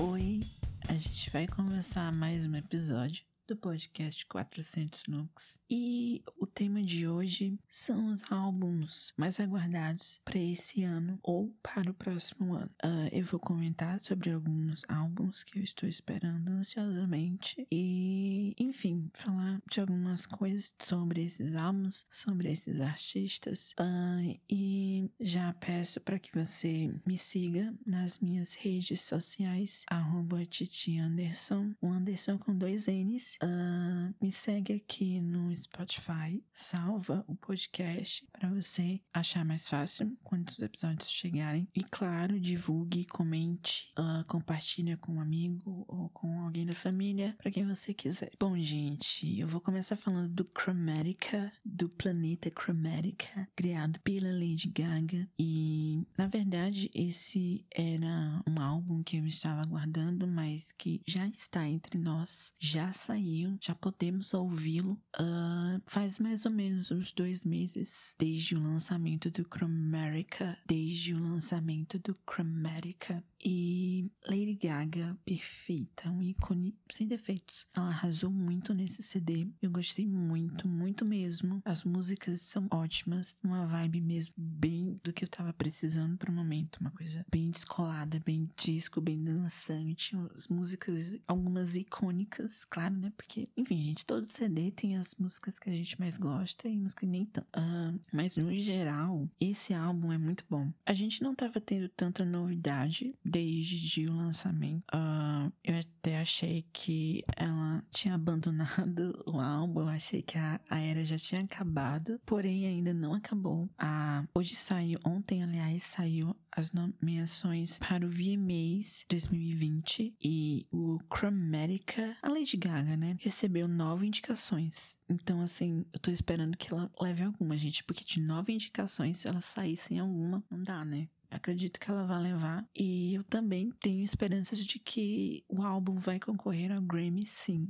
Oi, a gente vai conversar mais um episódio do podcast 400 Lux. E o tema de hoje são os álbuns mais aguardados para esse ano ou para o próximo ano. Uh, eu vou comentar sobre alguns álbuns que eu estou esperando ansiosamente e, enfim, falar de algumas coisas sobre esses álbuns, sobre esses artistas. Uh, e já peço para que você me siga nas minhas redes sociais, arroba Titi Anderson, o Anderson com dois N's Uh, me segue aqui no Spotify, salva o podcast para você achar mais fácil quando os episódios chegarem. E claro, divulgue, comente, uh, compartilha com um amigo ou com alguém da família, para quem você quiser. Bom, gente, eu vou começar falando do Chromatica, do planeta Chromatica, criado pela Lady Gaga. E na verdade, esse era um álbum que eu estava aguardando, mas que já está entre nós, já saiu saiu, já podemos ouvi-lo. Uh, faz mais ou menos uns dois meses desde o lançamento do Chromerica, desde o lançamento do Chromatica. E Lady Gaga, perfeita, um ícone sem defeitos. Ela arrasou muito nesse CD. Eu gostei muito, muito mesmo. As músicas são ótimas, uma vibe mesmo bem do que eu tava precisando pro momento. Uma coisa bem descolada, bem disco, bem dançante. As músicas, algumas icônicas, claro, né? Porque, enfim, gente, todo CD tem as músicas que a gente mais gosta e músicas nem tanto. Uh, mas no geral, esse álbum é muito bom. A gente não tava tendo tanta novidade desde o lançamento. Uh, eu até achei que ela tinha abandonado o álbum, eu achei que a, a era já tinha acabado, porém ainda não acabou. Uh, hoje saiu, ontem aliás, saiu as nomeações para o VMAs 2020 e o Chromatica, a Lady Gaga, né, recebeu nove indicações. Então, assim, eu tô esperando que ela leve alguma, gente, porque de nove indicações, se ela sair sem alguma, não dá, né? Acredito que ela vai levar. E eu também tenho esperanças de que o álbum vai concorrer ao Grammy, sim.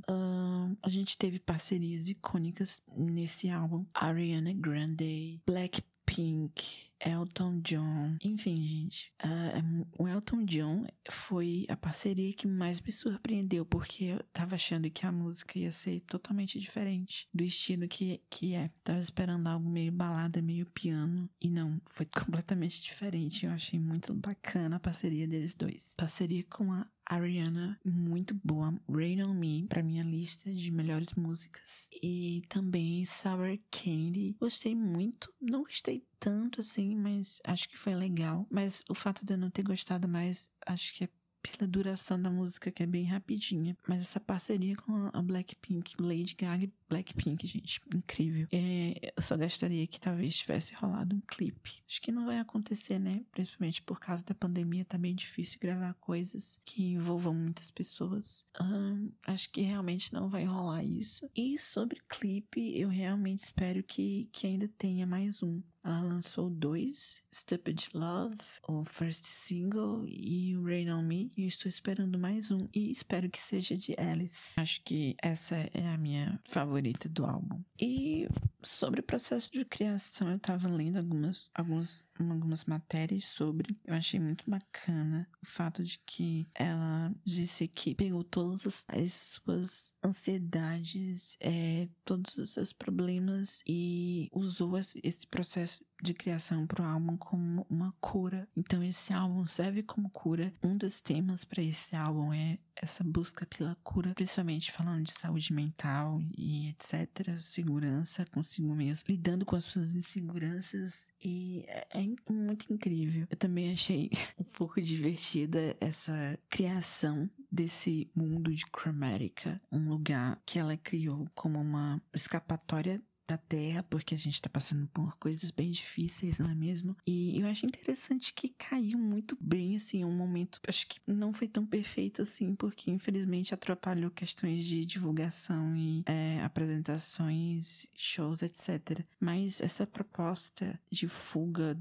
A gente teve parcerias icônicas nesse álbum. Ariana Grande, Blackpink, Elton John. Enfim, gente, uh, o Elton John foi a parceria que mais me surpreendeu, porque eu tava achando que a música ia ser totalmente diferente do estilo que, que é. Tava esperando algo meio balada, meio piano, e não, foi completamente diferente. Eu achei muito bacana a parceria deles dois. Parceria com a Ariana, muito boa. Rain on Me, pra minha lista de melhores músicas. E também Sour Candy. Gostei muito. Não gostei tanto assim, mas acho que foi legal. Mas o fato de eu não ter gostado mais, acho que é pela duração da música, que é bem rapidinha. Mas essa parceria com a Blackpink, Lady Gaga e Blackpink, gente, incrível. É, eu só gostaria que talvez tivesse rolado um clipe. Acho que não vai acontecer, né? Principalmente por causa da pandemia, tá bem difícil gravar coisas que envolvam muitas pessoas. acho que realmente não vai rolar isso. E sobre clipe, eu realmente espero que, que ainda tenha mais um. Ela lançou dois, Stupid Love, o first single e o Rain On Me. E estou esperando mais um e espero que seja de Alice. Acho que essa é a minha favorita do álbum. E sobre o processo de criação, eu tava lendo algumas, algumas, algumas matérias sobre. Eu achei muito bacana o fato de que ela disse que pegou todas as, as suas ansiedades, é, todos os seus problemas e usou esse processo de criação para o álbum como uma cura. Então esse álbum serve como cura. Um dos temas para esse álbum é essa busca pela cura, principalmente falando de saúde mental e etc, segurança consigo mesmo, lidando com as suas inseguranças e é, é muito incrível. Eu também achei um pouco divertida essa criação desse mundo de Chromatica, um lugar que ela criou como uma escapatória da Terra, porque a gente tá passando por coisas bem difíceis, não é mesmo? E eu acho interessante que caiu muito bem, assim, um momento, acho que não foi tão perfeito assim, porque infelizmente atrapalhou questões de divulgação e é, apresentações, shows, etc. Mas essa proposta de fuga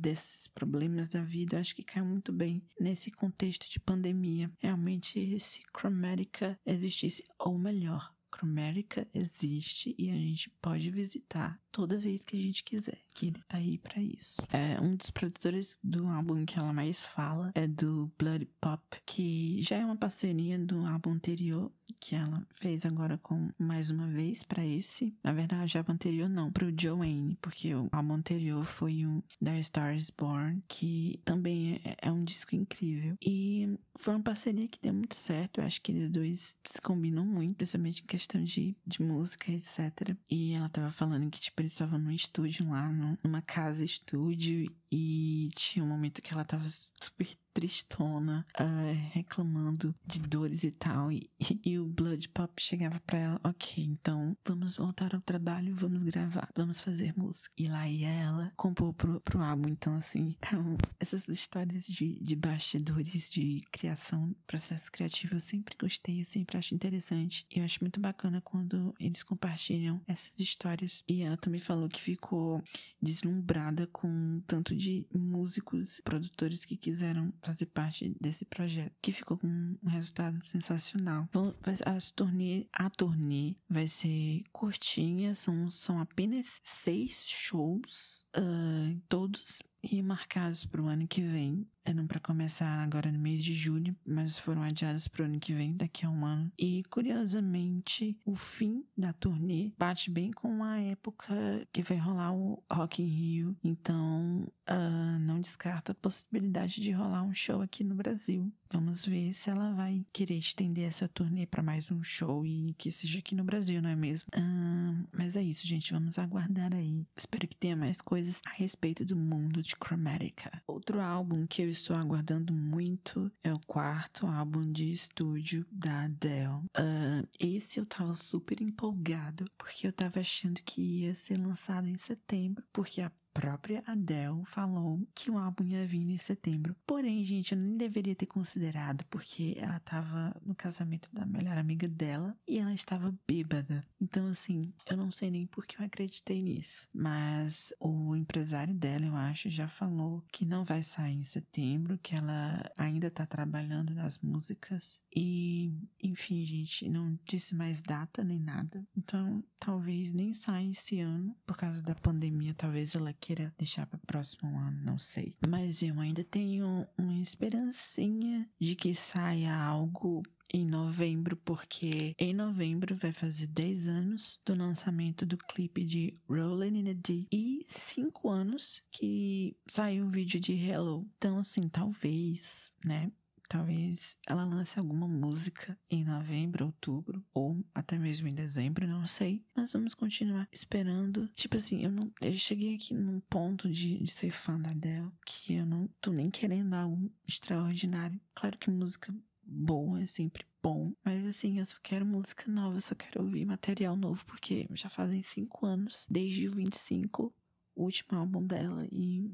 desses problemas da vida, acho que caiu muito bem nesse contexto de pandemia. Realmente, se Chromatica existisse, ou melhor, Chromatica existe e a gente pode visitar toda vez que a gente quiser, que ele tá aí para isso. É um dos produtores do álbum que ela mais fala é do Blood Pop, que já é uma parceria do álbum anterior que ela fez agora com mais uma vez para esse. Na verdade, o álbum anterior não, pro Joanne, porque o álbum anterior foi o The Stars Born, que também é, é um disco incrível. E foi uma parceria que deu muito certo. Eu acho que eles dois se combinam muito, principalmente em questão de, de música, etc. E ela tava falando que, tipo, eles estavam num estúdio lá, numa casa estúdio, e tinha um momento que ela tava super tristona, uh, reclamando de dores e tal. E, e, o Blood Pop chegava pra ela: Ok, então vamos voltar ao trabalho, vamos gravar, vamos fazer música. E lá ia ela compor pro, pro álbum. Então, assim, essas histórias de, de bastidores, de criação, processo criativo, eu sempre gostei, eu sempre acho interessante. E eu acho muito bacana quando eles compartilham essas histórias. E ela também falou que ficou deslumbrada com tanto de músicos, produtores que quiseram fazer parte desse projeto, que ficou com um resultado sensacional. Então, as turnê, a turnê vai ser curtinha, são, são apenas seis shows, uh, todos remarcados para o ano que vem. Eram para começar agora no mês de julho, mas foram adiados para o ano que vem, daqui a um ano. E curiosamente, o fim da turnê bate bem com a época que vai rolar o Rock in Rio. Então, uh, não descarta a possibilidade de rolar um show aqui no Brasil. Vamos ver se ela vai querer estender essa turnê para mais um show e que seja aqui no Brasil, não é mesmo? Uh, mas é isso, gente. Vamos aguardar aí. Espero que tenha mais coisas a respeito do mundo de Chromatica. Outro álbum que eu estou aguardando muito é o quarto álbum de estúdio da Adele. Uh, esse eu tava super empolgado porque eu tava achando que ia ser lançado em setembro, porque a própria Adele falou que o álbum ia vir em setembro. Porém, gente, eu nem deveria ter considerado, porque ela estava no casamento da melhor amiga dela e ela estava bêbada. Então, assim, eu não sei nem por que eu acreditei nisso. Mas o empresário dela, eu acho, já falou que não vai sair em setembro, que ela ainda está trabalhando nas músicas. E, enfim, gente, não disse mais data nem nada. Então, talvez nem saia esse ano, por causa da pandemia, talvez ela deixar para o próximo ano, não sei. Mas eu ainda tenho uma esperancinha de que saia algo em novembro, porque em novembro vai fazer 10 anos do lançamento do clipe de Rollin' in a Deep e 5 anos que saiu o vídeo de Hello. Então, assim, talvez, né? Talvez ela lance alguma música em novembro, outubro, ou até mesmo em dezembro, não sei. Mas vamos continuar esperando. Tipo assim, eu não. Eu cheguei aqui num ponto de, de ser fã da Adele que eu não tô nem querendo algo extraordinário. Claro que música boa é sempre bom. Mas assim, eu só quero música nova, eu só quero ouvir material novo, porque já fazem cinco anos, desde o 25, o último álbum dela, e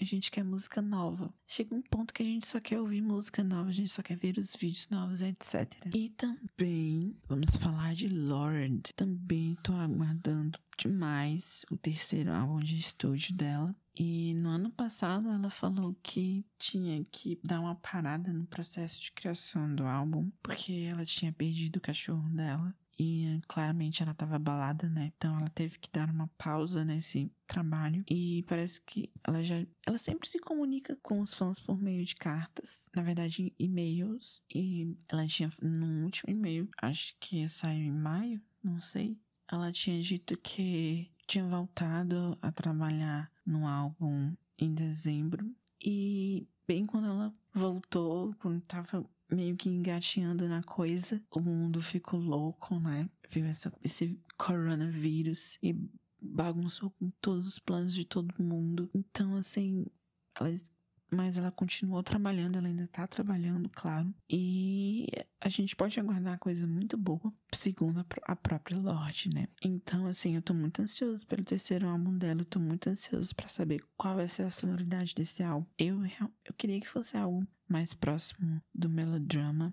a gente quer música nova. Chega um ponto que a gente só quer ouvir música nova, a gente só quer ver os vídeos novos, etc. E também vamos falar de Lord. Também tô aguardando demais o terceiro álbum de estúdio dela. E no ano passado ela falou que tinha que dar uma parada no processo de criação do álbum, porque ela tinha perdido o cachorro dela. E claramente ela estava abalada, né? Então ela teve que dar uma pausa nesse trabalho. E parece que ela já. Ela sempre se comunica com os fãs por meio de cartas. Na verdade, e-mails. E ela tinha, no último e-mail, acho que saiu em maio, não sei. Ela tinha dito que tinha voltado a trabalhar no álbum em dezembro. E bem quando ela voltou, quando tava meio que engatinhando na coisa, o mundo ficou louco, né? Viu essa, esse coronavírus e bagunçou com todos os planos de todo mundo. Então, assim, elas mas ela continuou trabalhando, ela ainda tá trabalhando, claro. E a gente pode aguardar coisa muito boa, segundo a, própria Lorde, né? Então, assim, eu tô muito ansioso pelo terceiro álbum dela, eu tô muito ansioso para saber qual vai ser a sonoridade desse álbum. Eu, eu queria que fosse algo mais próximo do melodrama,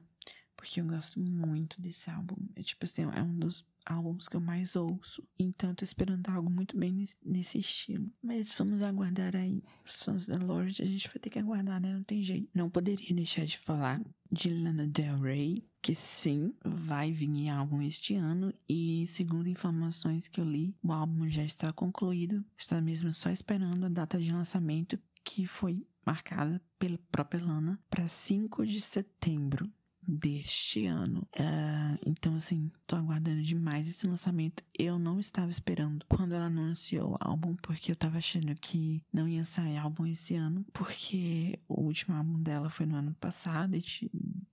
porque eu gosto muito desse álbum. É tipo assim, é um dos álbuns que eu mais ouço. Então eu tô esperando algo muito bem nesse, estilo. Mas vamos aguardar aí. Os fãs da Lorde, a gente vai ter que aguardar, né? Não tem jeito. Não poderia deixar de falar de Lana Del Rey, que sim, vai vir álbum este ano e segundo informações que eu li, o álbum já está concluído, está mesmo só esperando a data de lançamento que foi marcada pela própria Lana para 5 de setembro deste ano. Uh, então, assim, tô aguardando demais esse lançamento. Eu não estava esperando quando ela anunciou o álbum, porque eu tava achando que não ia sair álbum esse ano, porque o último álbum dela foi no ano passado e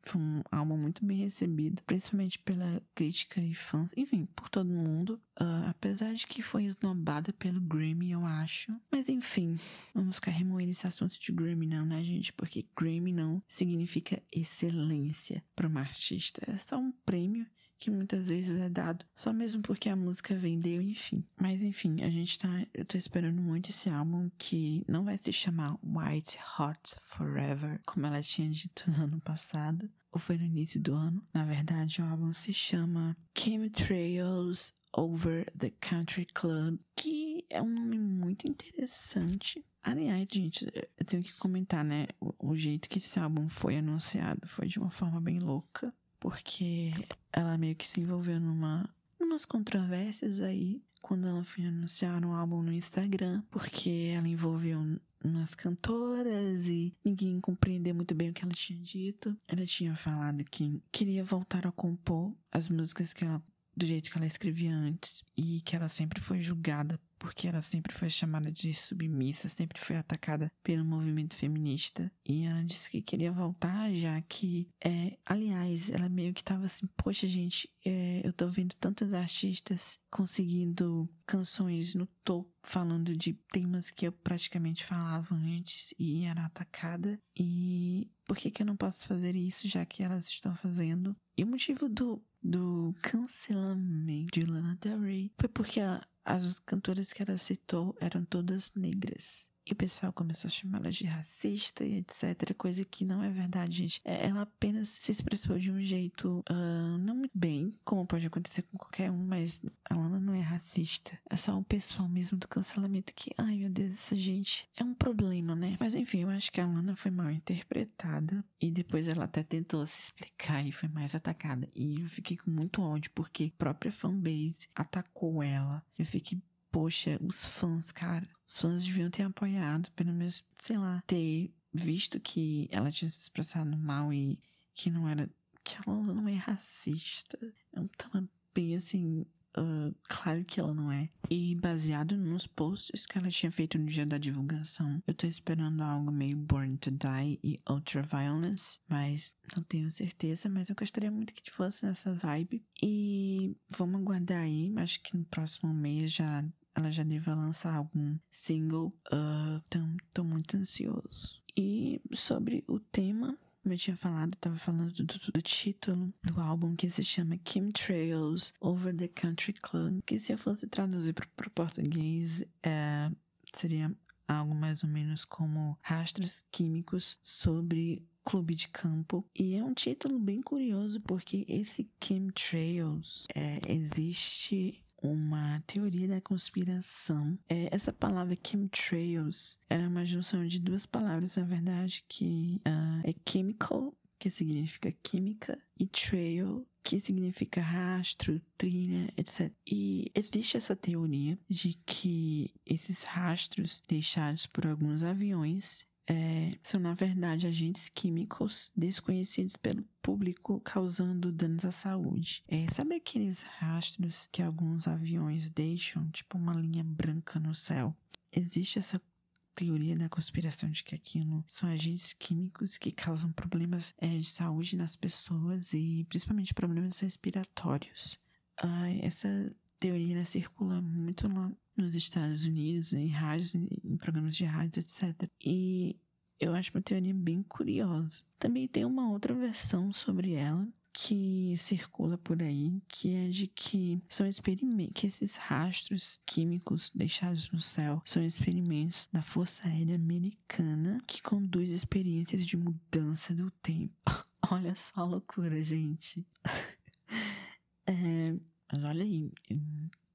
foi um álbum muito bem recebido, principalmente pela crítica e fãs, enfim, por todo mundo. Uh, apesar de que foi esnobada pelo Grammy, eu acho. Mas enfim, vamos ficar remoendo esse assunto de Grammy, não, né, gente? Porque Grammy não significa excelência para uma artista. É só um prêmio que muitas vezes é dado só mesmo porque a música vendeu, enfim. Mas enfim, a gente tá. Eu tô esperando muito esse álbum que não vai se chamar White Hot Forever, como ela tinha dito no ano passado. Ou foi no início do ano. Na verdade, o álbum se chama Chemtrails Over the Country Club, que é um nome muito interessante. Aliás, gente, eu tenho que comentar, né? O, o jeito que esse álbum foi anunciado foi de uma forma bem louca porque ela meio que se envolveu numa umas controvérsias aí quando ela foi anunciar um álbum no Instagram, porque ela envolveu umas cantoras e ninguém compreendeu muito bem o que ela tinha dito. Ela tinha falado que queria voltar a compor as músicas que ela do jeito que ela escrevia antes e que ela sempre foi julgada porque ela sempre foi chamada de submissa, sempre foi atacada pelo movimento feminista. E ela disse que queria voltar, já que, é, aliás, ela meio que tava assim: Poxa, gente, é, eu tô vendo tantas artistas conseguindo canções no topo, falando de temas que eu praticamente falava antes e era atacada. E por que, que eu não posso fazer isso, já que elas estão fazendo? E o motivo do, do cancelamento de Lana Del Rey foi porque a, as cantoras que ela citou eram todas negras. E o pessoal começou a chamá-la de racista e etc. Coisa que não é verdade, gente. É, ela apenas se expressou de um jeito uh, não muito bem, como pode acontecer com qualquer um, mas a Lana não é racista. É só o pessoal mesmo do cancelamento que, ai meu Deus, essa gente é um problema, né? Mas enfim, eu acho que a Lana foi mal interpretada e depois ela até tentou se explicar e foi mais atacada. E eu fiquei com muito ódio porque a própria fanbase atacou ela. Eu fiquei poxa, os fãs, cara, os fãs deviam ter apoiado, pelo menos, sei lá, ter visto que ela tinha se expressado mal e que não era. que ela não é racista. Então, bem assim. Uh, claro que ela não é. E baseado nos posts que ela tinha feito no dia da divulgação, eu tô esperando algo meio Born to Die e Ultra Violence, mas não tenho certeza. Mas eu gostaria muito que fosse nessa vibe. E vamos aguardar aí. Acho que no próximo mês já ela já deva lançar algum single. Uh, então, tô muito ansioso. E sobre o tema, como eu tinha falado, tava falando do, do, do, título do álbum que se chama Trails Over the Country Club, que se eu fosse traduzir para o português, é, seria algo mais ou menos como Rastros Químicos sobre Clube de Campo. E é um título bem curioso porque esse Chemtrails é, existe uma teoria da conspiração. É, essa palavra chemtrails era uma junção de duas palavras, na verdade, que uh, é chemical, que significa química, e trail, que significa rastro, trilha, etc. E existe essa teoria de que esses rastros deixados por alguns aviões é, são, na verdade, agentes químicos desconhecidos pelo público causando danos à saúde. É, sabe aqueles rastros que alguns aviões deixam, tipo uma linha branca no céu? Existe essa teoria da conspiração de que aquilo são agentes químicos que causam problemas é, de saúde nas pessoas e principalmente problemas respiratórios. Ah, essa teoria né, circula muito lá nos Estados Unidos, em rádios, em programas de rádios, etc. E eu acho uma teoria bem curiosa. Também tem uma outra versão sobre ela que circula por aí, que é de que são experimentos, que esses rastros químicos deixados no céu são experimentos da Força Aérea Americana que conduz experiências de mudança do tempo. Olha só a loucura, gente. é, mas olha aí,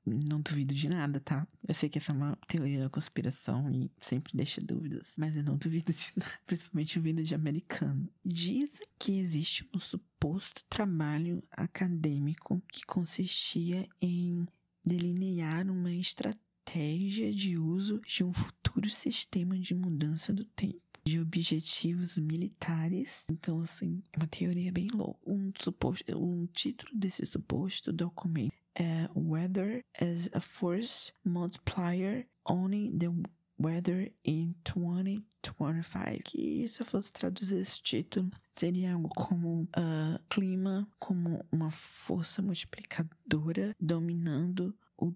não duvido de nada, tá? Eu sei que essa é uma teoria da conspiração e sempre deixa dúvidas, mas eu não duvido de nada, principalmente vindo de americano. Diz que existe um suposto suposto trabalho acadêmico que consistia em delinear uma estratégia de uso de um futuro sistema de mudança do tempo de objetivos militares. Então, assim, é uma teoria bem louca. Um, suposto, um título desse suposto documento é Weather as a Force Multiplier Owning the Weather in 2025. Que se eu fosse traduzir esse título, seria algo como uh, clima como uma força multiplicadora dominando o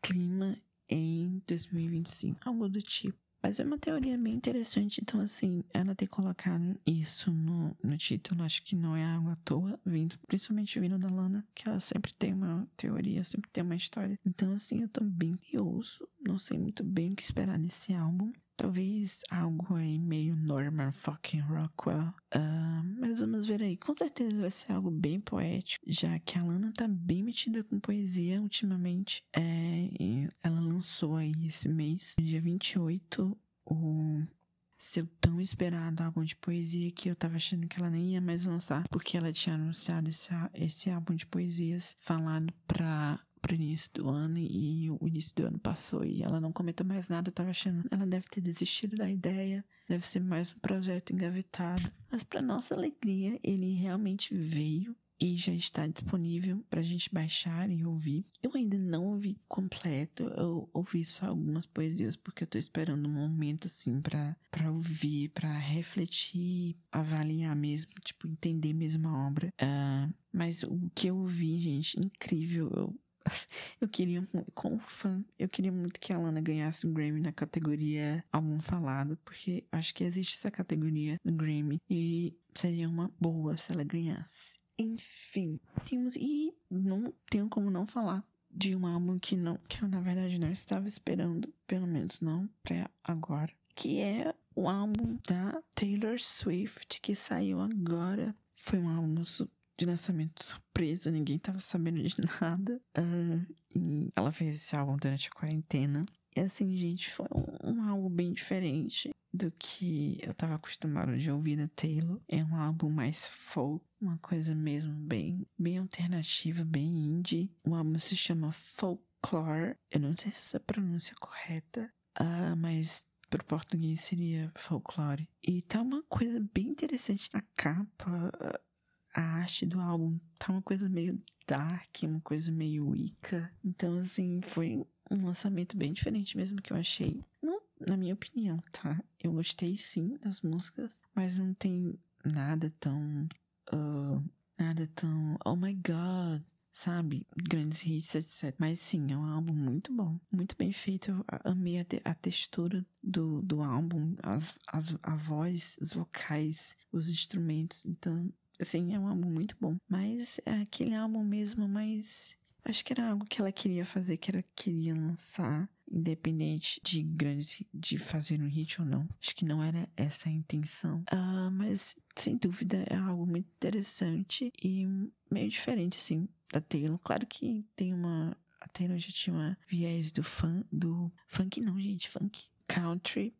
clima em 2025. Algo do tipo. Mas é uma teoria bem interessante, então assim, ela ter colocado isso no, no título, acho que não é algo à toa, vindo, principalmente vindo da Lana, que ela sempre tem uma teoria, sempre tem uma história. Então assim, eu tô bem curioso, não sei muito bem o que esperar desse álbum. Talvez algo aí meio Norman fucking Rockwell. Uh, mas vamos ver aí. Com certeza vai ser algo bem poético, já que a Lana tá bem metida com poesia ultimamente. É, ela lançou aí esse mês, dia 28, o seu tão esperado álbum de poesia que eu tava achando que ela nem ia mais lançar, porque ela tinha anunciado esse, esse álbum de poesias falado pra pro início do ano e o início do ano passou e ela não comentou mais nada. Eu tava achando ela deve ter desistido da ideia, deve ser mais um projeto engavetado. Mas para nossa alegria, ele realmente veio e já está disponível para a gente baixar e ouvir. Eu ainda não ouvi completo, eu ouvi só algumas poesias porque eu tô esperando um momento assim para para ouvir, para refletir, avaliar mesmo, tipo entender mesmo a obra. Uh, mas o que eu ouvi, gente, incrível. Eu eu queria, como fã, eu queria muito que a Lana ganhasse um Grammy na categoria álbum falado, porque acho que existe essa categoria no Grammy e seria uma boa se ela ganhasse. Enfim, temos e não tenho como não falar de um álbum que não, que eu na verdade não estava esperando, pelo menos não para agora, que é o álbum da Taylor Swift que saiu agora. Foi um álbum de lançamento surpresa, ninguém tava sabendo de nada. Uh, e ela fez esse álbum durante a quarentena. E assim, gente, foi um, um, álbum bem diferente do que eu tava acostumado de ouvir da Taylor. É um álbum mais folk, uma coisa mesmo bem, bem alternativa, bem indie. O álbum se chama Folklore. Eu não sei se essa pronúncia é correta, uh, mas pro português seria folklore. E tá uma coisa bem interessante na capa a arte do álbum tá uma coisa meio dark, uma coisa meio Wicca. Então, assim, foi um lançamento bem diferente mesmo que eu achei. Não, na minha opinião, tá? Eu gostei sim das músicas, mas não tem nada tão. Uh, nada tão. Oh my god! Sabe? Grandes hits, etc. Mas sim, é um álbum muito bom. Muito bem feito. Eu amei a, te a textura do, do álbum, as, as, a voz, os vocais, os instrumentos. Então, Assim, é um álbum muito bom. Mas é aquele álbum mesmo, mas acho que era algo que ela queria fazer, que ela queria lançar, independente de grandes de fazer um hit ou não. Acho que não era essa a intenção. Uh, mas sem dúvida é algo muito interessante e meio diferente, assim, da Taylor. Claro que tem uma. A Taylor já tinha uma viés do fã, do funk não, gente, funk country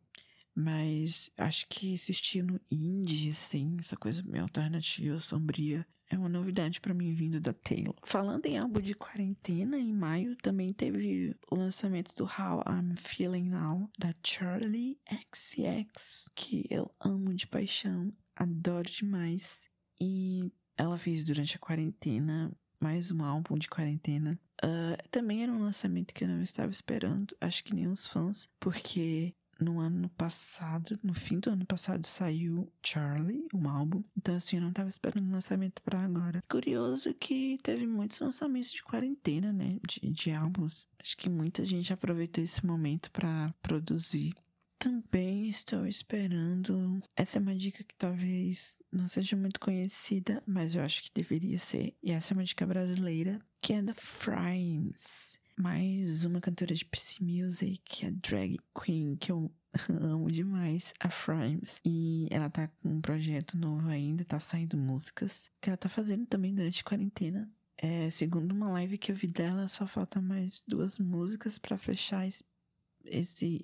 mas acho que esse estilo indie, assim, essa coisa meio alternativa, sombria, é uma novidade para mim vindo da Taylor. Falando em álbum de quarentena, em maio também teve o lançamento do How I'm Feeling Now, da Charlie XX, que eu amo de paixão, adoro demais. E ela fez durante a quarentena mais um álbum de quarentena. Uh, também era um lançamento que eu não estava esperando, acho que nem os fãs, porque no ano passado, no fim do ano passado, saiu Charlie, um álbum. Então, assim, eu não tava esperando lançamento para agora. Curioso que teve muitos lançamentos de quarentena, né? De, de álbuns. Acho que muita gente aproveitou esse momento para produzir. Também estou esperando. Essa é uma dica que talvez não seja muito conhecida, mas eu acho que deveria ser. E essa é uma dica brasileira, que é da Frames mais uma cantora de PC Music, a drag queen, que eu amo demais, a Frames. E ela tá com um projeto novo ainda, tá saindo músicas, que ela tá fazendo também durante a quarentena. É, segundo uma live que eu vi dela, só falta mais duas músicas para fechar esse,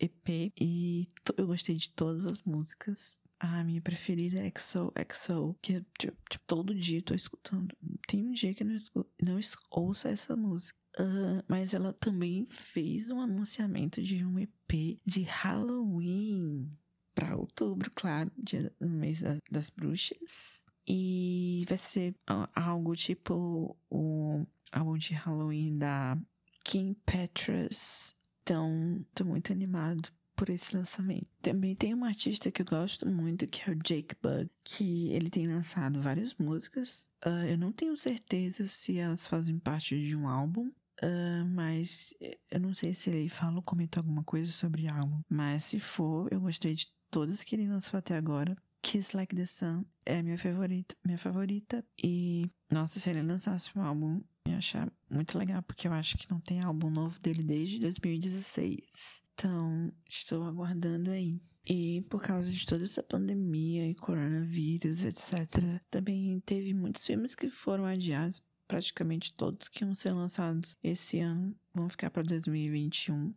EP. E eu gostei de todas as músicas a minha preferida é XO, XO, que tipo, tipo, todo dia eu tô escutando. Tem um dia que eu não, não ouço essa música. Uh, mas ela também fez um anunciamento de um EP de Halloween para outubro, claro, dia, mês das, das bruxas. E vai ser algo tipo o álbum de Halloween da Kim Petras. Então, tô muito animado por esse lançamento. Também tem um artista que eu gosto muito, que é o Jake Bug, que ele tem lançado várias músicas. Uh, eu não tenho certeza se elas fazem parte de um álbum, Uh, mas eu não sei se ele fala ou comentou alguma coisa sobre álbum. Mas se for, eu gostei de todas que ele lançou até agora. Kiss Like the Sun é minha favorita, minha favorita. E, nossa, se ele lançasse um álbum, eu ia achar muito legal, porque eu acho que não tem álbum novo dele desde 2016. Então, estou aguardando aí. E por causa de toda essa pandemia e coronavírus, etc., também teve muitos filmes que foram adiados. Praticamente todos que iam ser lançados esse ano vão ficar para 2021. Uh,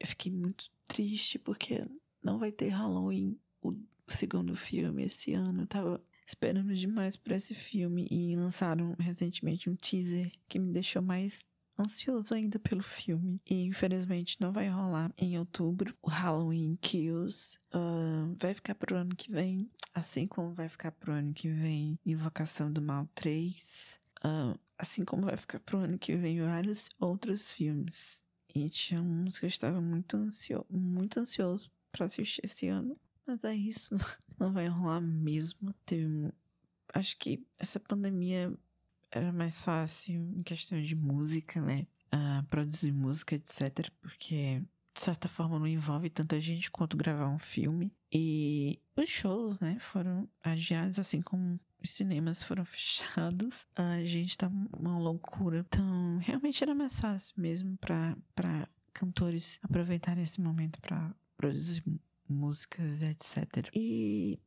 eu fiquei muito triste porque não vai ter Halloween, o segundo filme, esse ano. Eu tava esperando demais por esse filme e lançaram recentemente um teaser que me deixou mais ansioso ainda pelo filme. E infelizmente não vai rolar em outubro. O Halloween Kills uh, vai ficar pro ano que vem. Assim como vai ficar pro ano que vem Invocação do Mal 3. Uh, assim como vai ficar pro ano que vem vários outros filmes. E tinha uns que eu estava muito, ansio muito ansioso para assistir esse ano. Mas é isso, não vai rolar mesmo. Teve, acho que essa pandemia era mais fácil em questão de música, né? Uh, produzir música, etc. Porque, de certa forma, não envolve tanta gente quanto gravar um filme. E os shows, né, foram adiados, assim como os cinemas foram fechados. A gente tá uma loucura. Então, realmente era mais fácil mesmo para cantores aproveitarem esse momento para produzir músicas, etc. E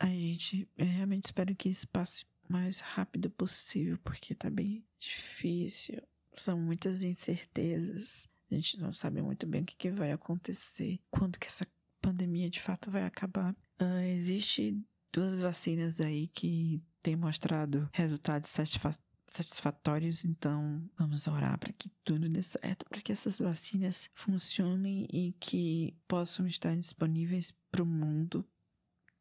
a gente realmente espero que isso passe mais rápido possível, porque tá bem difícil. São muitas incertezas. A gente não sabe muito bem o que, que vai acontecer, quando que essa pandemia de fato vai acabar. Uh, existe duas vacinas aí que têm mostrado resultados satisfatórios, então vamos orar para que tudo dê certo, para que essas vacinas funcionem e que possam estar disponíveis para o mundo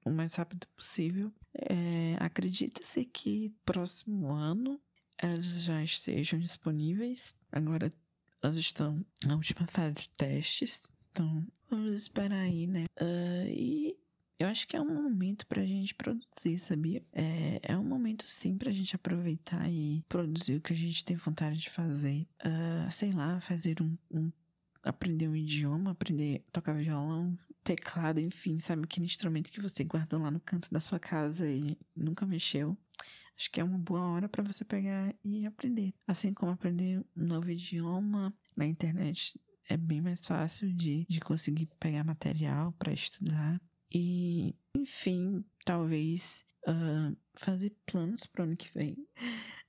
o mais rápido possível. É, Acredita-se que próximo ano elas já estejam disponíveis. Agora elas estão na última fase de testes, então vamos esperar aí, né? Uh, e eu acho que é um momento pra gente produzir, sabia? É, é um momento sim pra gente aproveitar e produzir o que a gente tem vontade de fazer. Uh, sei lá, fazer um, um aprender um idioma, aprender a tocar violão, teclado, enfim, sabe? Aquele instrumento que você guardou lá no canto da sua casa e nunca mexeu. Acho que é uma boa hora para você pegar e aprender. Assim como aprender um novo idioma na internet é bem mais fácil de, de conseguir pegar material para estudar. E, enfim, talvez uh, fazer planos para o ano que vem.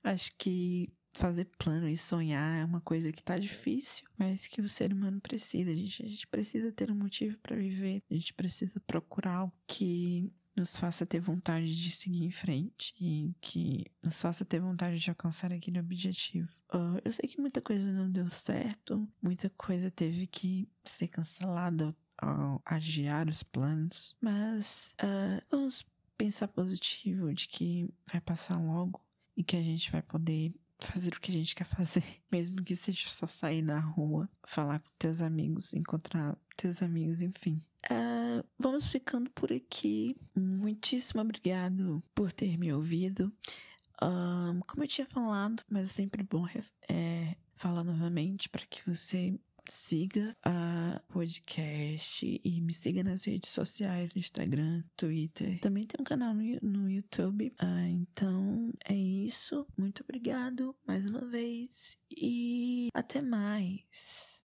Acho que fazer plano e sonhar é uma coisa que tá difícil, mas que o ser humano precisa. A gente, a gente precisa ter um motivo para viver, a gente precisa procurar algo que nos faça ter vontade de seguir em frente e que nos faça ter vontade de alcançar aquele objetivo. Uh, eu sei que muita coisa não deu certo, muita coisa teve que ser cancelada ao adiar os planos, mas uh, vamos pensar positivo de que vai passar logo e que a gente vai poder fazer o que a gente quer fazer, mesmo que seja só sair na rua, falar com teus amigos, encontrar teus amigos, enfim. Uh, vamos ficando por aqui. Muitíssimo obrigado por ter me ouvido. Uh, como eu tinha falado, mas é sempre bom é, falar novamente para que você siga a podcast e me siga nas redes sociais, Instagram, Twitter. Também tem um canal no, no YouTube. Ah, então é isso. Muito obrigado mais uma vez e até mais.